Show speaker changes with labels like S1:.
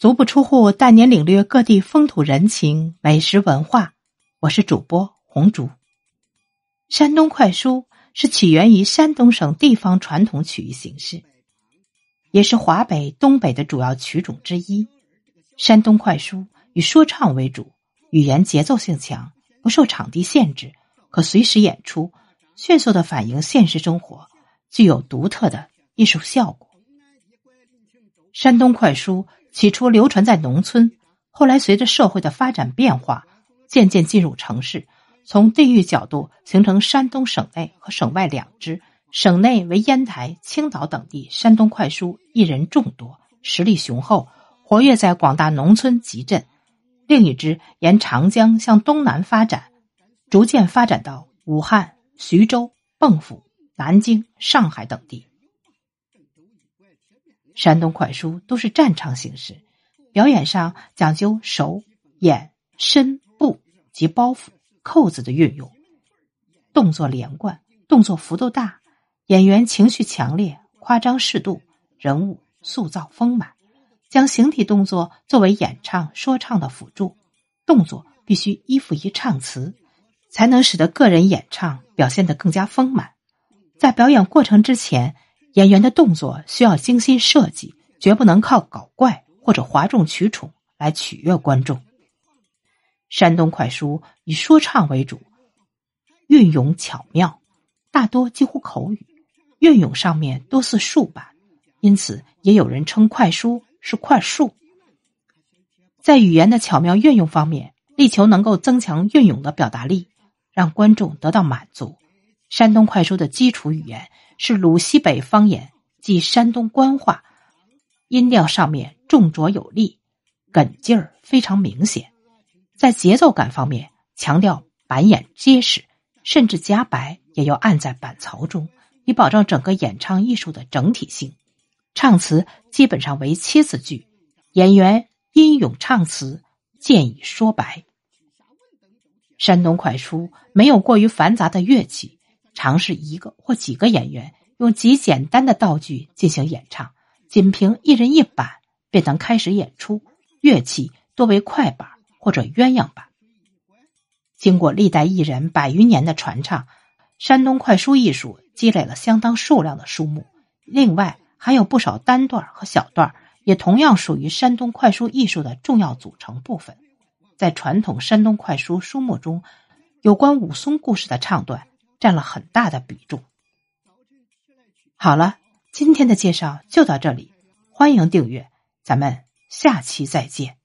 S1: 足不出户带您领略各地风土人情、美食文化。我是主播红竹。山东快书是起源于山东省地方传统曲艺形式，也是华北、东北的主要曲种之一。山东快书以说唱为主，语言节奏性强，不受场地限制，可随时演出，迅速的反映现实生活，具有独特的艺术效果。山东快书。起初流传在农村，后来随着社会的发展变化，渐渐进入城市。从地域角度，形成山东省内和省外两支。省内为烟台、青岛等地，山东快书艺人众多，实力雄厚，活跃在广大农村集镇。另一支沿长江向东南发展，逐渐发展到武汉、徐州、蚌埠、南京、上海等地。山东快书都是战唱形式，表演上讲究手、眼、身、步及包袱、扣子的运用，动作连贯，动作幅度大，演员情绪强烈，夸张适度，人物塑造丰满，将形体动作作为演唱说唱的辅助，动作必须依附于唱词，才能使得个人演唱表现得更加丰满。在表演过程之前。演员的动作需要精心设计，绝不能靠搞怪或者哗众取宠来取悦观众。山东快书以说唱为主，运用巧妙，大多几乎口语，运用上面多似竖板，因此也有人称快书是快树。在语言的巧妙运用方面，力求能够增强运用的表达力，让观众得到满足。山东快书的基础语言。是鲁西北方言，即山东官话，音调上面重浊有力，梗劲儿非常明显。在节奏感方面，强调板眼结实，甚至夹白也要按在板槽中，以保证整个演唱艺术的整体性。唱词基本上为七字句，演员英勇唱词，建议说白。山东快书没有过于繁杂的乐器。尝试一个或几个演员用极简单的道具进行演唱，仅凭一人一板便能开始演出。乐器多为快板或者鸳鸯板。经过历代艺人百余年的传唱，山东快书艺术积累了相当数量的书目。另外还有不少单段和小段，也同样属于山东快书艺术的重要组成部分。在传统山东快书书目中，有关武松故事的唱段。占了很大的比重。好了，今天的介绍就到这里，欢迎订阅，咱们下期再见。